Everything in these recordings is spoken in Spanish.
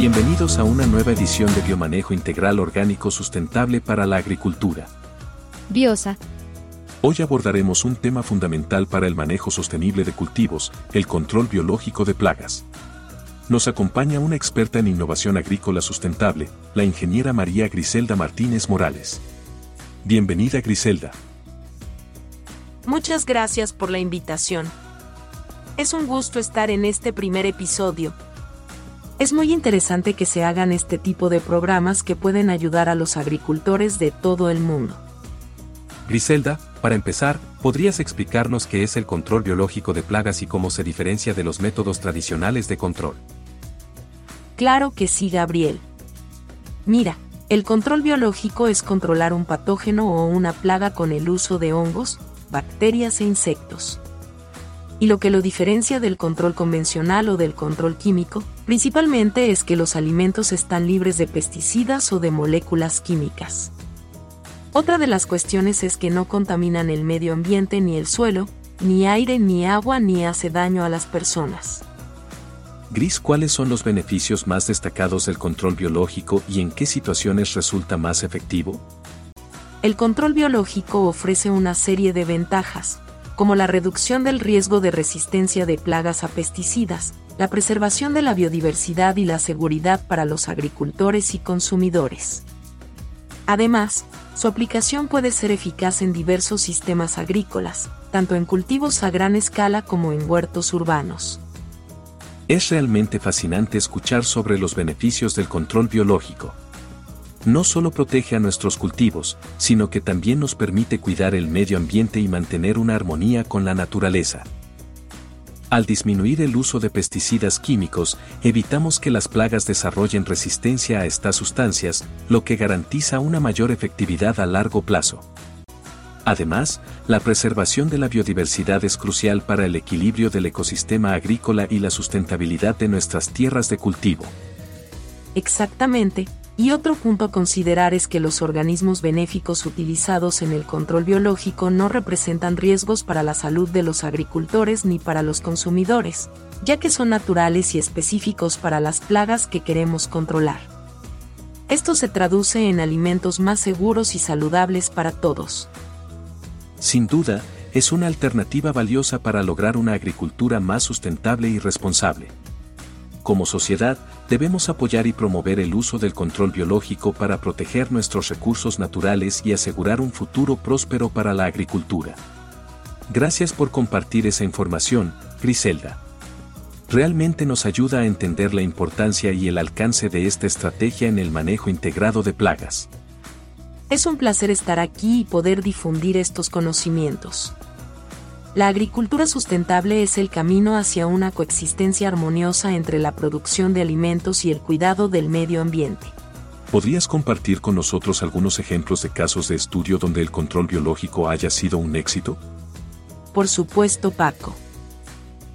Bienvenidos a una nueva edición de Biomanejo Integral Orgánico Sustentable para la Agricultura. Biosa. Hoy abordaremos un tema fundamental para el manejo sostenible de cultivos, el control biológico de plagas. Nos acompaña una experta en innovación agrícola sustentable, la ingeniera María Griselda Martínez Morales. Bienvenida Griselda. Muchas gracias por la invitación. Es un gusto estar en este primer episodio. Es muy interesante que se hagan este tipo de programas que pueden ayudar a los agricultores de todo el mundo. Griselda, para empezar, ¿podrías explicarnos qué es el control biológico de plagas y cómo se diferencia de los métodos tradicionales de control? Claro que sí, Gabriel. Mira, el control biológico es controlar un patógeno o una plaga con el uso de hongos, bacterias e insectos. Y lo que lo diferencia del control convencional o del control químico, principalmente es que los alimentos están libres de pesticidas o de moléculas químicas. Otra de las cuestiones es que no contaminan el medio ambiente ni el suelo, ni aire ni agua ni hace daño a las personas. Gris, ¿cuáles son los beneficios más destacados del control biológico y en qué situaciones resulta más efectivo? El control biológico ofrece una serie de ventajas, como la reducción del riesgo de resistencia de plagas a pesticidas, la preservación de la biodiversidad y la seguridad para los agricultores y consumidores. Además, su aplicación puede ser eficaz en diversos sistemas agrícolas, tanto en cultivos a gran escala como en huertos urbanos. Es realmente fascinante escuchar sobre los beneficios del control biológico no solo protege a nuestros cultivos, sino que también nos permite cuidar el medio ambiente y mantener una armonía con la naturaleza. Al disminuir el uso de pesticidas químicos, evitamos que las plagas desarrollen resistencia a estas sustancias, lo que garantiza una mayor efectividad a largo plazo. Además, la preservación de la biodiversidad es crucial para el equilibrio del ecosistema agrícola y la sustentabilidad de nuestras tierras de cultivo. Exactamente, y otro punto a considerar es que los organismos benéficos utilizados en el control biológico no representan riesgos para la salud de los agricultores ni para los consumidores, ya que son naturales y específicos para las plagas que queremos controlar. Esto se traduce en alimentos más seguros y saludables para todos. Sin duda, es una alternativa valiosa para lograr una agricultura más sustentable y responsable. Como sociedad, debemos apoyar y promover el uso del control biológico para proteger nuestros recursos naturales y asegurar un futuro próspero para la agricultura. Gracias por compartir esa información, Griselda. Realmente nos ayuda a entender la importancia y el alcance de esta estrategia en el manejo integrado de plagas. Es un placer estar aquí y poder difundir estos conocimientos. La agricultura sustentable es el camino hacia una coexistencia armoniosa entre la producción de alimentos y el cuidado del medio ambiente. ¿Podrías compartir con nosotros algunos ejemplos de casos de estudio donde el control biológico haya sido un éxito? Por supuesto, Paco.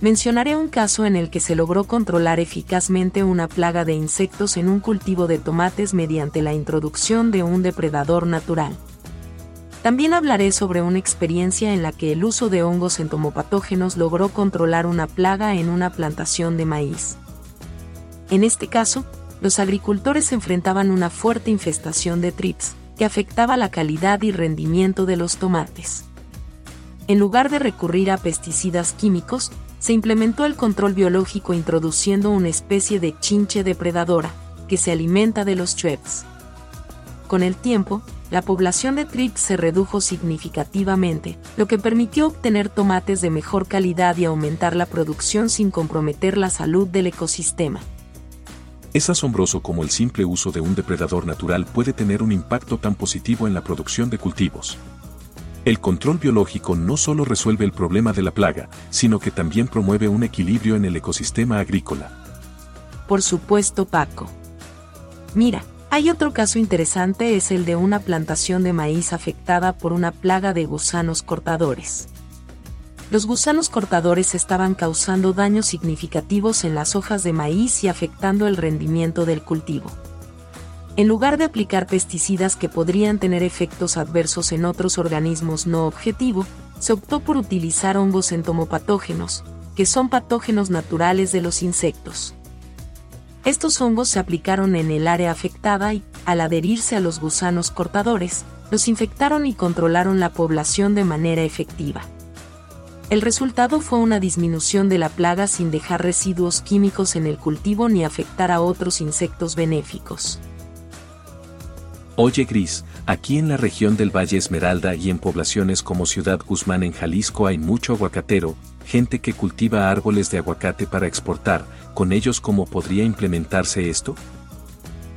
Mencionaré un caso en el que se logró controlar eficazmente una plaga de insectos en un cultivo de tomates mediante la introducción de un depredador natural. También hablaré sobre una experiencia en la que el uso de hongos entomopatógenos logró controlar una plaga en una plantación de maíz. En este caso, los agricultores enfrentaban una fuerte infestación de trips, que afectaba la calidad y rendimiento de los tomates. En lugar de recurrir a pesticidas químicos, se implementó el control biológico introduciendo una especie de chinche depredadora, que se alimenta de los trips. Con el tiempo, la población de trips se redujo significativamente, lo que permitió obtener tomates de mejor calidad y aumentar la producción sin comprometer la salud del ecosistema. Es asombroso cómo el simple uso de un depredador natural puede tener un impacto tan positivo en la producción de cultivos. El control biológico no solo resuelve el problema de la plaga, sino que también promueve un equilibrio en el ecosistema agrícola. Por supuesto, Paco. Mira, hay otro caso interesante es el de una plantación de maíz afectada por una plaga de gusanos cortadores. Los gusanos cortadores estaban causando daños significativos en las hojas de maíz y afectando el rendimiento del cultivo. En lugar de aplicar pesticidas que podrían tener efectos adversos en otros organismos no objetivo, se optó por utilizar hongos entomopatógenos, que son patógenos naturales de los insectos. Estos hongos se aplicaron en el área afectada y, al adherirse a los gusanos cortadores, los infectaron y controlaron la población de manera efectiva. El resultado fue una disminución de la plaga sin dejar residuos químicos en el cultivo ni afectar a otros insectos benéficos. Oye Gris, aquí en la región del Valle Esmeralda y en poblaciones como Ciudad Guzmán en Jalisco hay mucho aguacatero, gente que cultiva árboles de aguacate para exportar, ¿con ellos cómo podría implementarse esto?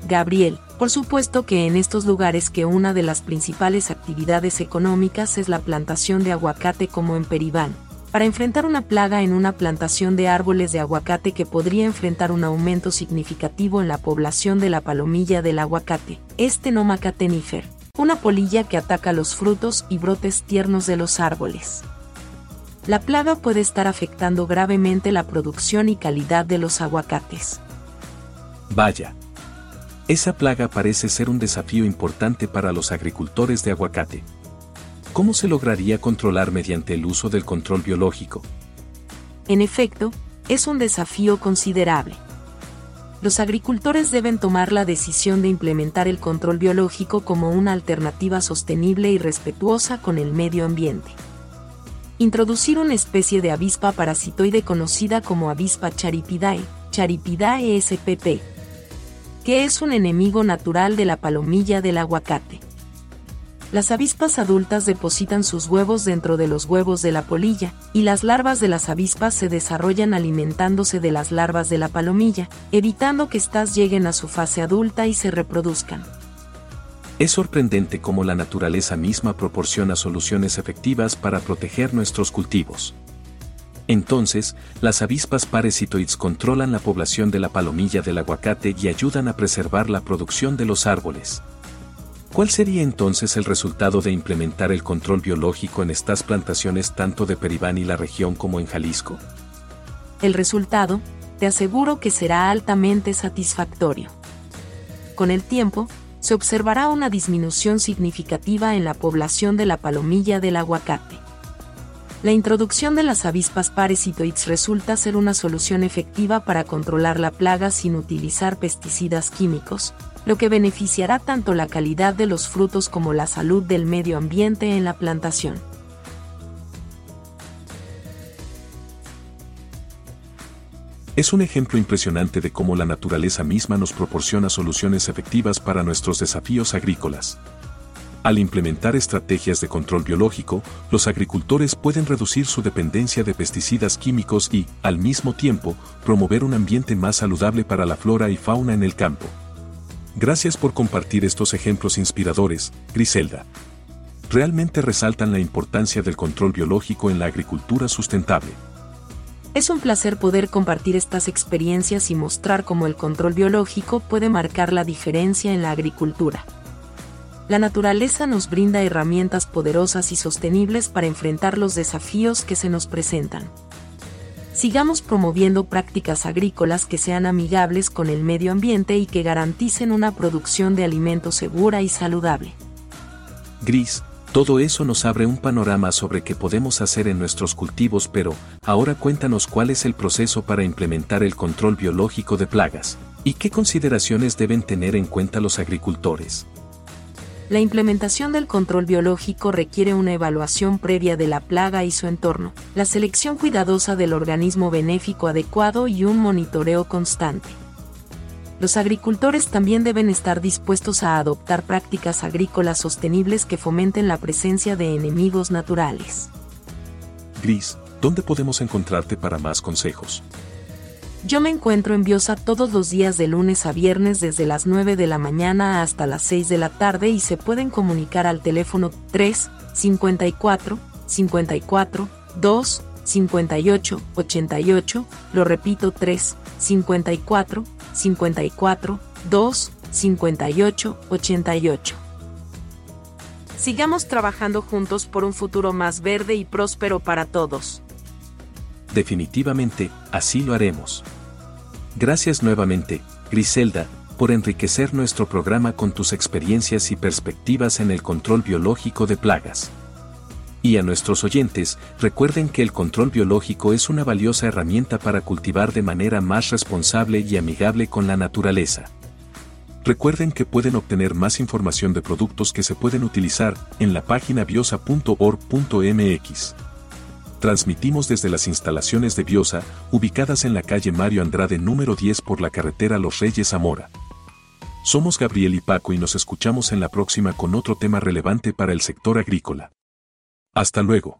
Gabriel, por supuesto que en estos lugares que una de las principales actividades económicas es la plantación de aguacate como en Peribán, para enfrentar una plaga en una plantación de árboles de aguacate que podría enfrentar un aumento significativo en la población de la palomilla del aguacate, este Nomacatenifer, una polilla que ataca los frutos y brotes tiernos de los árboles. La plaga puede estar afectando gravemente la producción y calidad de los aguacates. Vaya, esa plaga parece ser un desafío importante para los agricultores de aguacate. ¿Cómo se lograría controlar mediante el uso del control biológico? En efecto, es un desafío considerable. Los agricultores deben tomar la decisión de implementar el control biológico como una alternativa sostenible y respetuosa con el medio ambiente. Introducir una especie de avispa parasitoide conocida como avispa charipidae, Charipidae spp, que es un enemigo natural de la palomilla del aguacate. Las avispas adultas depositan sus huevos dentro de los huevos de la polilla, y las larvas de las avispas se desarrollan alimentándose de las larvas de la palomilla, evitando que éstas lleguen a su fase adulta y se reproduzcan. Es sorprendente cómo la naturaleza misma proporciona soluciones efectivas para proteger nuestros cultivos. Entonces, las avispas parasitoides controlan la población de la palomilla del aguacate y ayudan a preservar la producción de los árboles. ¿Cuál sería entonces el resultado de implementar el control biológico en estas plantaciones tanto de Peribán y la región como en Jalisco? El resultado, te aseguro que será altamente satisfactorio. Con el tiempo, se observará una disminución significativa en la población de la palomilla del aguacate. La introducción de las avispas parasitoides resulta ser una solución efectiva para controlar la plaga sin utilizar pesticidas químicos, lo que beneficiará tanto la calidad de los frutos como la salud del medio ambiente en la plantación. Es un ejemplo impresionante de cómo la naturaleza misma nos proporciona soluciones efectivas para nuestros desafíos agrícolas. Al implementar estrategias de control biológico, los agricultores pueden reducir su dependencia de pesticidas químicos y, al mismo tiempo, promover un ambiente más saludable para la flora y fauna en el campo. Gracias por compartir estos ejemplos inspiradores, Griselda. Realmente resaltan la importancia del control biológico en la agricultura sustentable. Es un placer poder compartir estas experiencias y mostrar cómo el control biológico puede marcar la diferencia en la agricultura la naturaleza nos brinda herramientas poderosas y sostenibles para enfrentar los desafíos que se nos presentan. Sigamos promoviendo prácticas agrícolas que sean amigables con el medio ambiente y que garanticen una producción de alimentos segura y saludable. Gris, todo eso nos abre un panorama sobre qué podemos hacer en nuestros cultivos, pero ahora cuéntanos cuál es el proceso para implementar el control biológico de plagas y qué consideraciones deben tener en cuenta los agricultores. La implementación del control biológico requiere una evaluación previa de la plaga y su entorno, la selección cuidadosa del organismo benéfico adecuado y un monitoreo constante. Los agricultores también deben estar dispuestos a adoptar prácticas agrícolas sostenibles que fomenten la presencia de enemigos naturales. Gris, ¿dónde podemos encontrarte para más consejos? Yo me encuentro en Biosa todos los días de lunes a viernes desde las 9 de la mañana hasta las 6 de la tarde y se pueden comunicar al teléfono 3 54 54 2 58 88, lo repito 3 54 54 2 58 88. Sigamos trabajando juntos por un futuro más verde y próspero para todos. Definitivamente, así lo haremos. Gracias nuevamente, Griselda, por enriquecer nuestro programa con tus experiencias y perspectivas en el control biológico de plagas. Y a nuestros oyentes, recuerden que el control biológico es una valiosa herramienta para cultivar de manera más responsable y amigable con la naturaleza. Recuerden que pueden obtener más información de productos que se pueden utilizar en la página biosa.org.mx. Transmitimos desde las instalaciones de Biosa, ubicadas en la calle Mario Andrade número 10 por la carretera Los Reyes Zamora. Somos Gabriel y Paco y nos escuchamos en la próxima con otro tema relevante para el sector agrícola. Hasta luego.